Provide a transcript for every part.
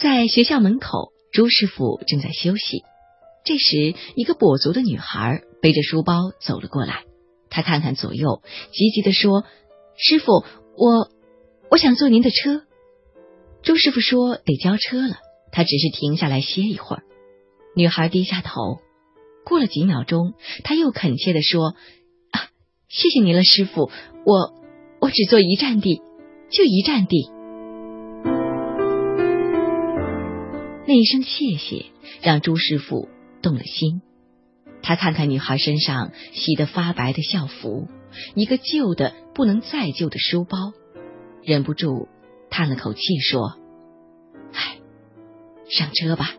在学校门口，朱师傅正在休息。这时，一个跛足的女孩背着书包走了过来。她看看左右，急急地说：“师傅，我我想坐您的车。”朱师傅说：“得交车了。”他只是停下来歇一会儿。女孩低下头，过了几秒钟，她又恳切地说：“啊，谢谢您了，师傅，我我只坐一站地，就一站地。”那一声谢谢，让朱师傅动了心。他看看女孩身上洗得发白的校服，一个旧的不能再旧的书包，忍不住叹了口气说：“唉，上车吧。”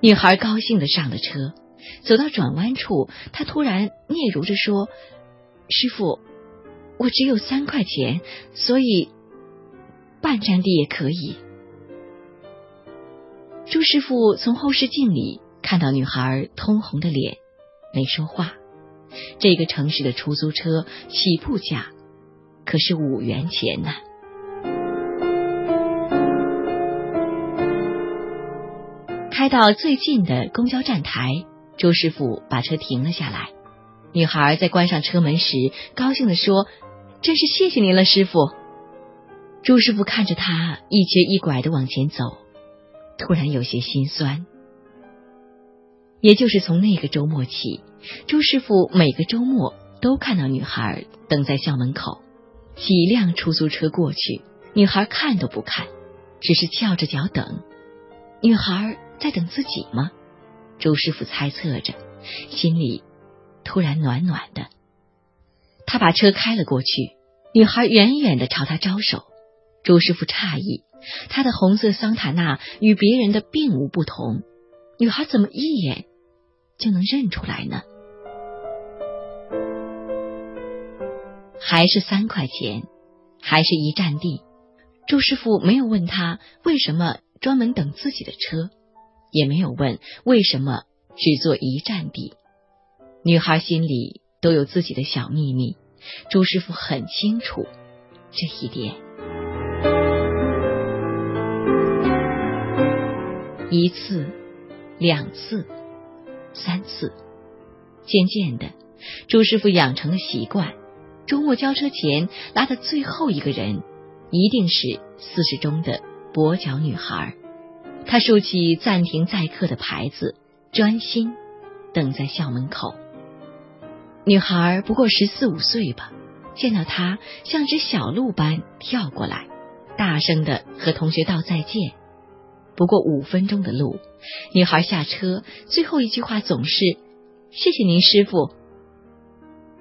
女孩高兴的上了车，走到转弯处，她突然嗫嚅着说：“师傅，我只有三块钱，所以半站地也可以。”朱师傅从后视镜里看到女孩通红的脸，没说话。这个城市的出租车起步价可是五元钱呢。开到最近的公交站台，朱师傅把车停了下来。女孩在关上车门时，高兴地说：“真是谢谢您了，师傅。”朱师傅看着她一瘸一拐的往前走。突然有些心酸。也就是从那个周末起，朱师傅每个周末都看到女孩等在校门口，几辆出租车过去，女孩看都不看，只是翘着脚等。女孩在等自己吗？朱师傅猜测着，心里突然暖暖的。他把车开了过去，女孩远远的朝他招手。朱师傅诧异。他的红色桑塔纳与别人的并无不同，女孩怎么一眼就能认出来呢？还是三块钱，还是一站地。朱师傅没有问他为什么专门等自己的车，也没有问为什么只坐一站地。女孩心里都有自己的小秘密，朱师傅很清楚这一点。一次，两次，三次，渐渐的，朱师傅养成了习惯：周末交车前拉的最后一个人，一定是四十中的跛脚女孩。他竖起暂停载客的牌子，专心等在校门口。女孩不过十四五岁吧，见到他像只小鹿般跳过来，大声的和同学道再见。不过五分钟的路，女孩下车，最后一句话总是“谢谢您，师傅”，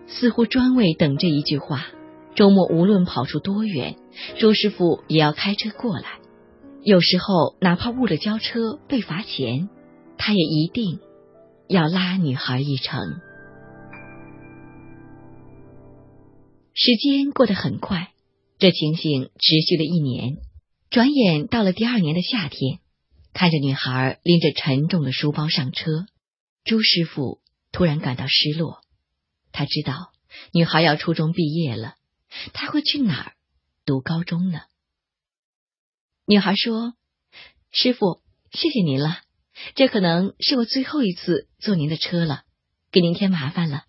似乎专为等这一句话。周末无论跑出多远，周师傅也要开车过来。有时候哪怕误了交车被罚钱，他也一定要拉女孩一程。时间过得很快，这情形持续了一年，转眼到了第二年的夏天。看着女孩拎着沉重的书包上车，朱师傅突然感到失落。他知道女孩要初中毕业了，他会去哪儿读高中呢？女孩说：“师傅，谢谢您了，这可能是我最后一次坐您的车了，给您添麻烦了。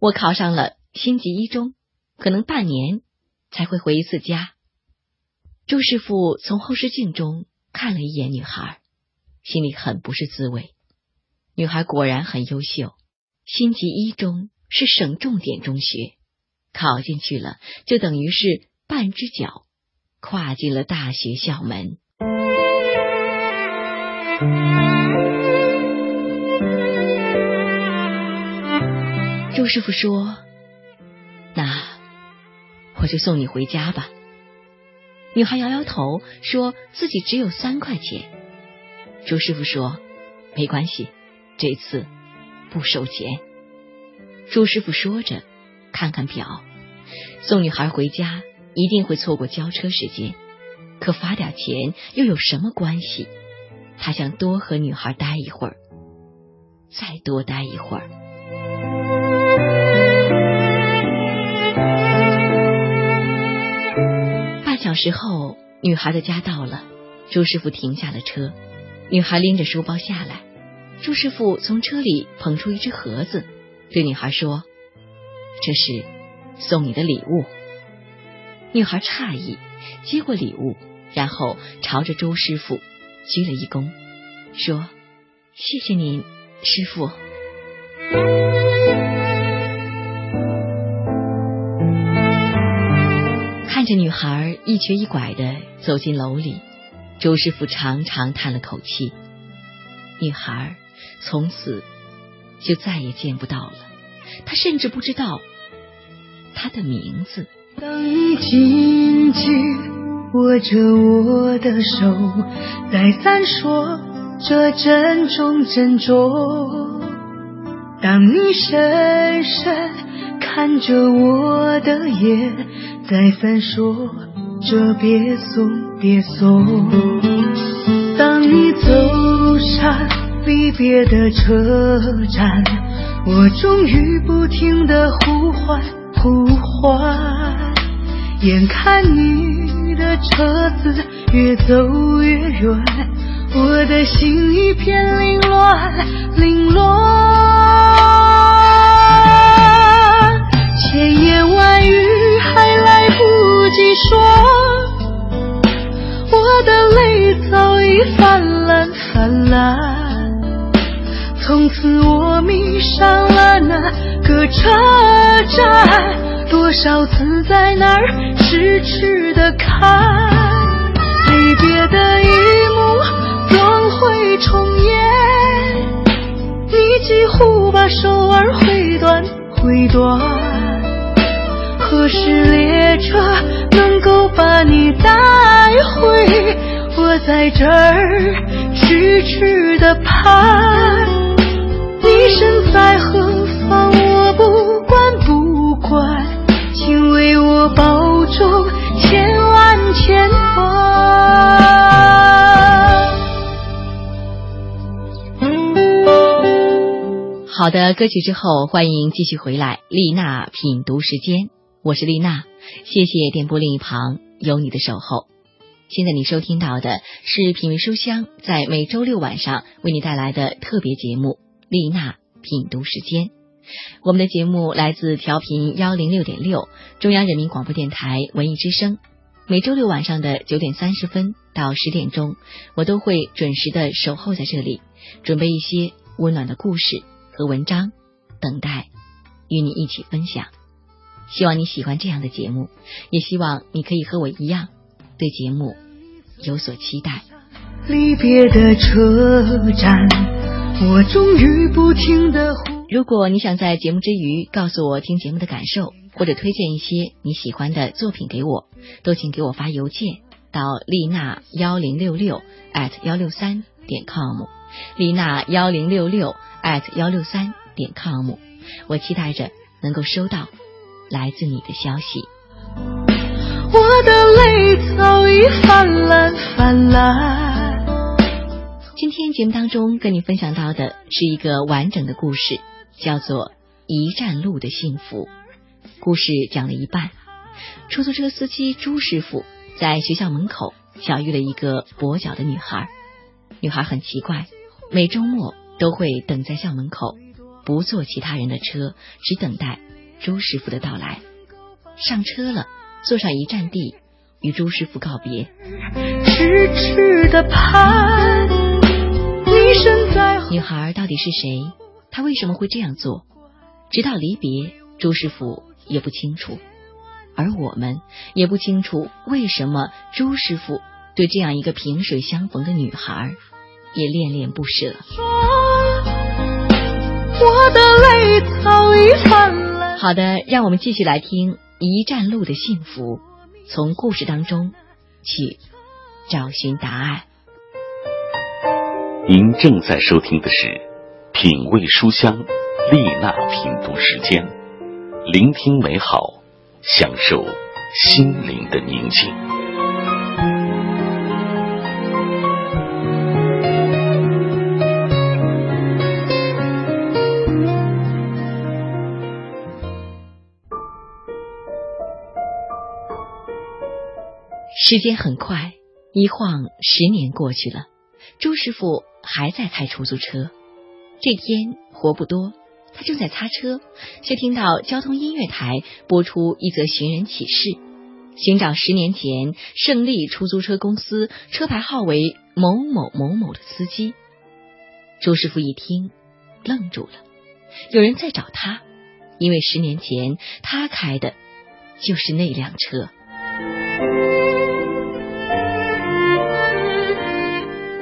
我考上了星级一中，可能半年才会回一次家。”朱师傅从后视镜中。看了一眼女孩，心里很不是滋味。女孩果然很优秀，星级一中是省重点中学，考进去了就等于是半只脚跨进了大学校门。周师傅说：“那我就送你回家吧。”女孩摇摇头，说自己只有三块钱。朱师傅说：“没关系，这次不收钱。”朱师傅说着，看看表，送女孩回家一定会错过交车时间，可罚点钱又有什么关系？他想多和女孩待一会儿，再多待一会儿。小时候，女孩的家到了，朱师傅停下了车，女孩拎着书包下来。朱师傅从车里捧出一只盒子，对女孩说：“这是送你的礼物。”女孩诧异，接过礼物，然后朝着朱师傅鞠了一躬，说：“谢谢您，师傅。”着女孩一瘸一拐的走进楼里，周师傅长长叹了口气。女孩从此就再也见不到了，他甚至不知道她的名字。当你紧紧握着我的手，在闪烁着珍重珍重。当你深深看着我的眼。在闪烁着，别送，别送。当你走上离别的车站，我终于不停的呼唤，呼唤。眼看你的车子越走越远，我的心一片凌乱，凌乱。车站，多少次在那儿痴痴的看，离别的一幕总会重演，你几乎把手儿挥断挥断。何时列车能够把你带回？我在这儿痴痴的盼。你身在何方？不管不管，请为我保重千万千万。好的，歌曲之后，欢迎继续回来，丽娜品读时间。我是丽娜，谢谢电波另一旁有你的守候。现在你收听到的是品味书香在每周六晚上为你带来的特别节目《丽娜品读时间》。我们的节目来自调频幺零六点六中央人民广播电台文艺之声。每周六晚上的九点三十分到十点钟，我都会准时的守候在这里，准备一些温暖的故事和文章，等待与你一起分享。希望你喜欢这样的节目，也希望你可以和我一样对节目有所期待。离别的车站，我终于不停的呼。如果你想在节目之余告诉我听节目的感受，或者推荐一些你喜欢的作品给我，都请给我发邮件到丽娜幺零六六 at 幺六三点 com，丽娜幺零六六 at 幺六三点 com，我期待着能够收到。来自你的消息。我的泪早已泛滥泛滥。今天节目当中跟你分享到的是一个完整的故事，叫做《一站路的幸福》。故事讲了一半，出租车司机朱师傅在学校门口巧遇了一个跛脚的女孩。女孩很奇怪，每周末都会等在校门口，不坐其他人的车，只等待。朱师傅的到来，上车了，坐上一站地，与朱师傅告别。痴痴的盼，你身在。女孩到底是谁？她为什么会这样做？直到离别，朱师傅也不清楚，而我们也不清楚为什么朱师傅对这样一个萍水相逢的女孩也恋恋不舍。我的泪早已泛。好的，让我们继续来听《一站路的幸福》，从故事当中去找寻答案。您正在收听的是《品味书香》丽娜品读时间，聆听美好，享受心灵的宁静。时间很快，一晃十年过去了，朱师傅还在开出租车。这天活不多，他正在擦车，却听到交通音乐台播出一则寻人启事，寻找十年前胜利出租车公司车牌号为某某某某的司机。朱师傅一听，愣住了。有人在找他，因为十年前他开的就是那辆车。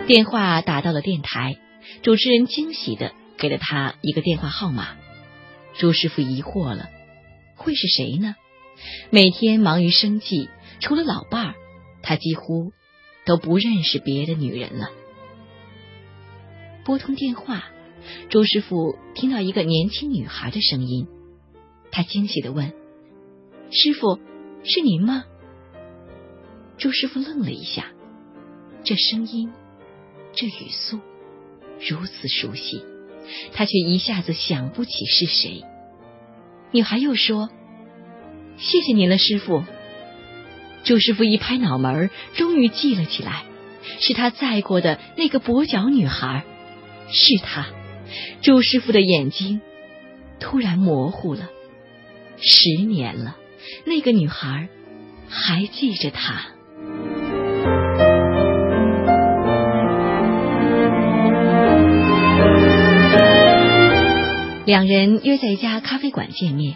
电话打到了电台，主持人惊喜的给了他一个电话号码。朱师傅疑惑了，会是谁呢？每天忙于生计，除了老伴儿，他几乎都不认识别的女人了。拨通电话，朱师傅听到一个年轻女孩的声音，他惊喜的问：“师傅，是您吗？”朱师傅愣了一下，这声音。这语速如此熟悉，他却一下子想不起是谁。女孩又说：“谢谢您了，师傅。”朱师傅一拍脑门，终于记了起来，是他载过的那个跛脚女孩，是他。朱师傅的眼睛突然模糊了。十年了，那个女孩还记着他。两人约在一家咖啡馆见面。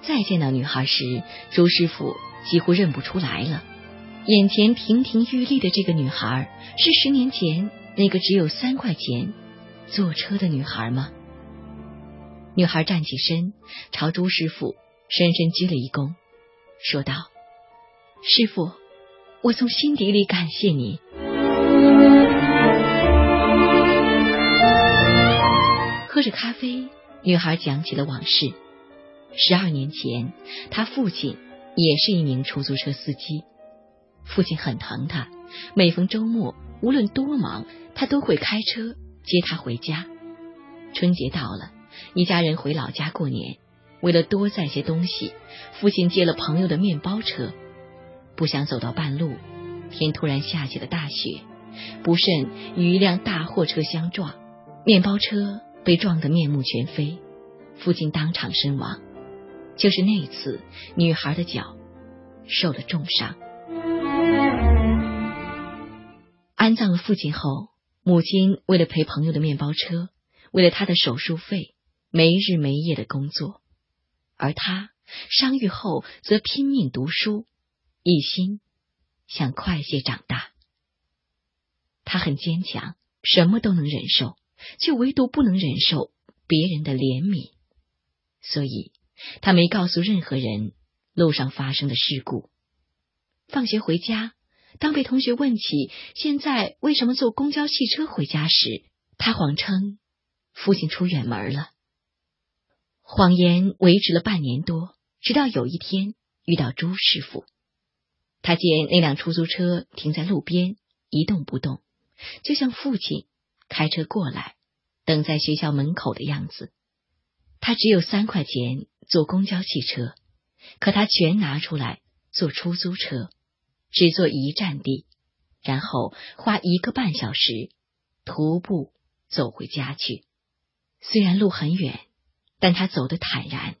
再见到女孩时，朱师傅几乎认不出来了。眼前亭亭玉立的这个女孩，是十年前那个只有三块钱坐车的女孩吗？女孩站起身，朝朱师傅深深鞠了一躬，说道：“师傅，我从心底里感谢你。”喝着咖啡。女孩讲起了往事。十二年前，她父亲也是一名出租车司机。父亲很疼她，每逢周末，无论多忙，他都会开车接她回家。春节到了，一家人回老家过年，为了多载些东西，父亲借了朋友的面包车。不想走到半路，天突然下起了大雪，不慎与一辆大货车相撞，面包车。被撞得面目全非，父亲当场身亡。就是那一次，女孩的脚受了重伤。安葬了父亲后，母亲为了陪朋友的面包车，为了他的手术费，没日没夜的工作。而他伤愈后，则拼命读书，一心想快些长大。他很坚强，什么都能忍受。却唯独不能忍受别人的怜悯，所以他没告诉任何人路上发生的事故。放学回家，当被同学问起现在为什么坐公交汽车回家时，他谎称父亲出远门了。谎言维持了半年多，直到有一天遇到朱师傅，他见那辆出租车停在路边一动不动，就像父亲。开车过来，等在学校门口的样子。他只有三块钱坐公交汽车，可他全拿出来坐出租车，只坐一站地，然后花一个半小时徒步走回家去。虽然路很远，但他走得坦然，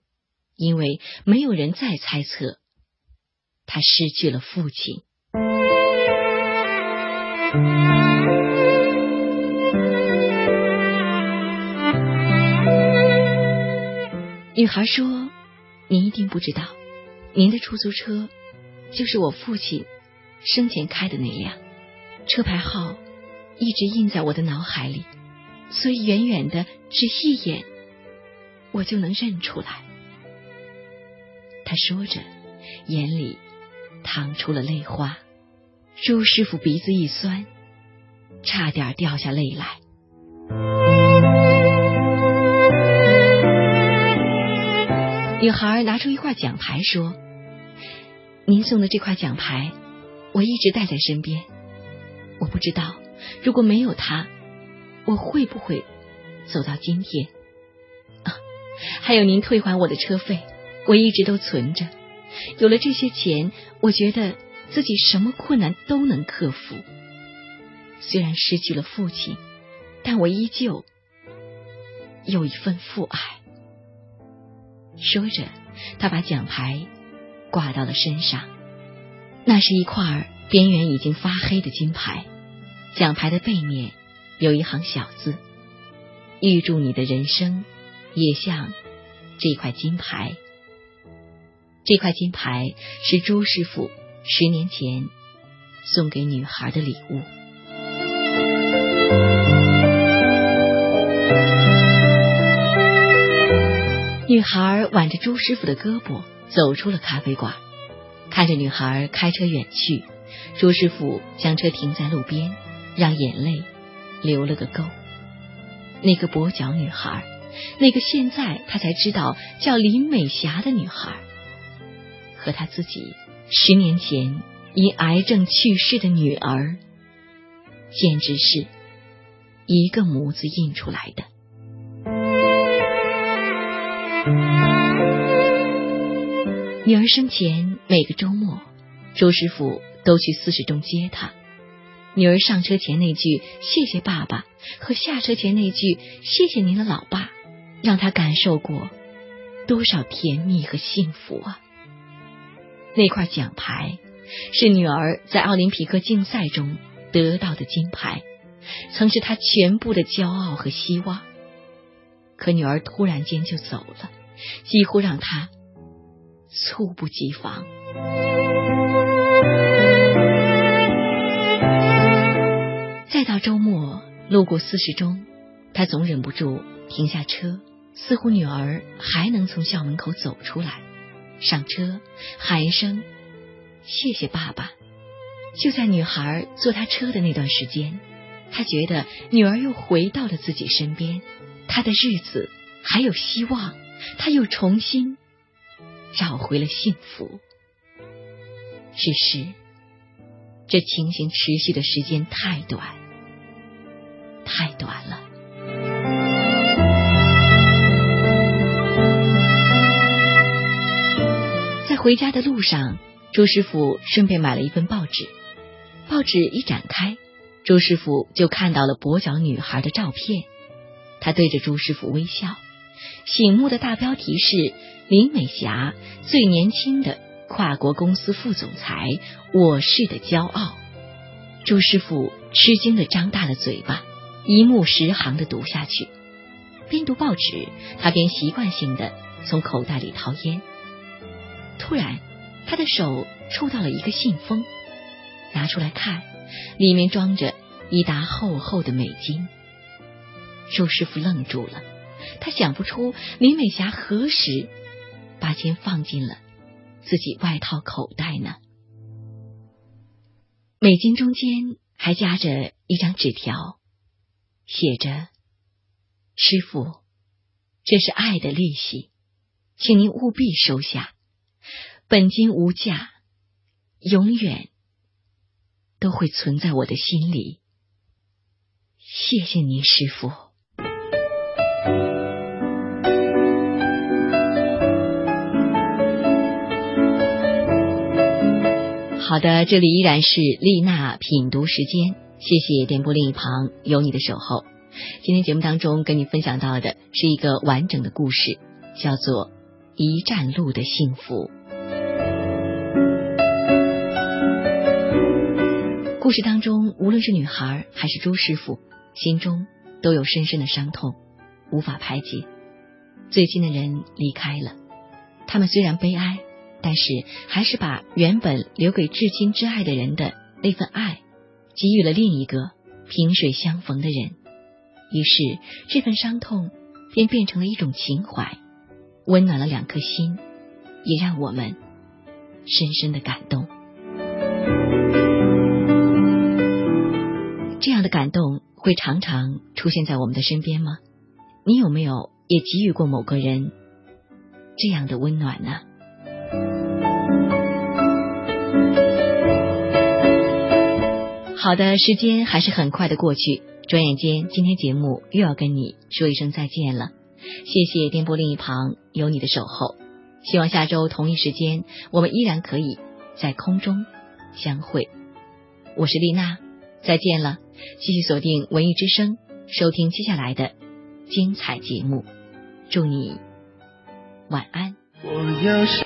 因为没有人再猜测他失去了父亲。女孩说：“您一定不知道，您的出租车就是我父亲生前开的那辆，车牌号一直印在我的脑海里，所以远远的只一眼，我就能认出来。”他说着，眼里淌出了泪花。朱师傅鼻子一酸，差点掉下泪来。女孩拿出一块奖牌，说：“您送的这块奖牌，我一直带在身边。我不知道，如果没有它，我会不会走到今天？啊，还有您退还我的车费，我一直都存着。有了这些钱，我觉得自己什么困难都能克服。”虽然失去了父亲，但我依旧有一份父爱。说着，他把奖牌挂到了身上。那是一块边缘已经发黑的金牌，奖牌的背面有一行小字：“预祝你的人生也像这块金牌。”这块金牌是朱师傅十年前送给女孩的礼物。女孩挽着朱师傅的胳膊走出了咖啡馆，看着女孩开车远去，朱师傅将车停在路边，让眼泪留了个沟。那个跛脚女孩，那个现在他才知道叫林美霞的女孩，和他自己十年前因癌症去世的女儿，简直是一个模子印出来的。女儿生前，每个周末，周师傅都去四十中接她。女儿上车前那句“谢谢爸爸”和下车前那句“谢谢您的老爸”，让他感受过多少甜蜜和幸福啊！那块奖牌是女儿在奥林匹克竞赛中得到的金牌，曾是她全部的骄傲和希望。可女儿突然间就走了，几乎让她。猝不及防。再到周末路过四十中，他总忍不住停下车，似乎女儿还能从校门口走出来，上车喊一声“谢谢爸爸”。就在女孩坐他车的那段时间，他觉得女儿又回到了自己身边，他的日子还有希望，他又重新。找回了幸福，只是这情形持续的时间太短，太短了。在回家的路上，周师傅顺便买了一份报纸。报纸一展开，周师傅就看到了跛脚女孩的照片。他对着朱师傅微笑。醒目的大标题是“林美霞最年轻的跨国公司副总裁，我市的骄傲”。朱师傅吃惊的张大了嘴巴，一目十行的读下去。边读报纸，他边习惯性的从口袋里掏烟。突然，他的手触到了一个信封，拿出来看，里面装着一沓厚厚的美金。朱师傅愣住了。他想不出林美霞何时把钱放进了自己外套口袋呢？美金中间还夹着一张纸条，写着：“师傅，这是爱的利息，请您务必收下，本金无价，永远都会存在我的心里。谢谢您，师傅。”好的，这里依然是丽娜品读时间，谢谢电波另一旁有你的守候。今天节目当中跟你分享到的是一个完整的故事，叫做《一站路的幸福》。故事当中，无论是女孩还是朱师傅，心中都有深深的伤痛，无法排解。最亲的人离开了，他们虽然悲哀。但是，还是把原本留给至亲至爱的人的那份爱，给予了另一个萍水相逢的人。于是，这份伤痛便变成了一种情怀，温暖了两颗心，也让我们深深的感动。这样的感动会常常出现在我们的身边吗？你有没有也给予过某个人这样的温暖呢？好的，时间还是很快的过去，转眼间今天节目又要跟你说一声再见了。谢谢电波另一旁有你的守候，希望下周同一时间我们依然可以在空中相会。我是丽娜。再见了，继续锁定文艺之声，收听接下来的精彩节目。祝你晚安。我要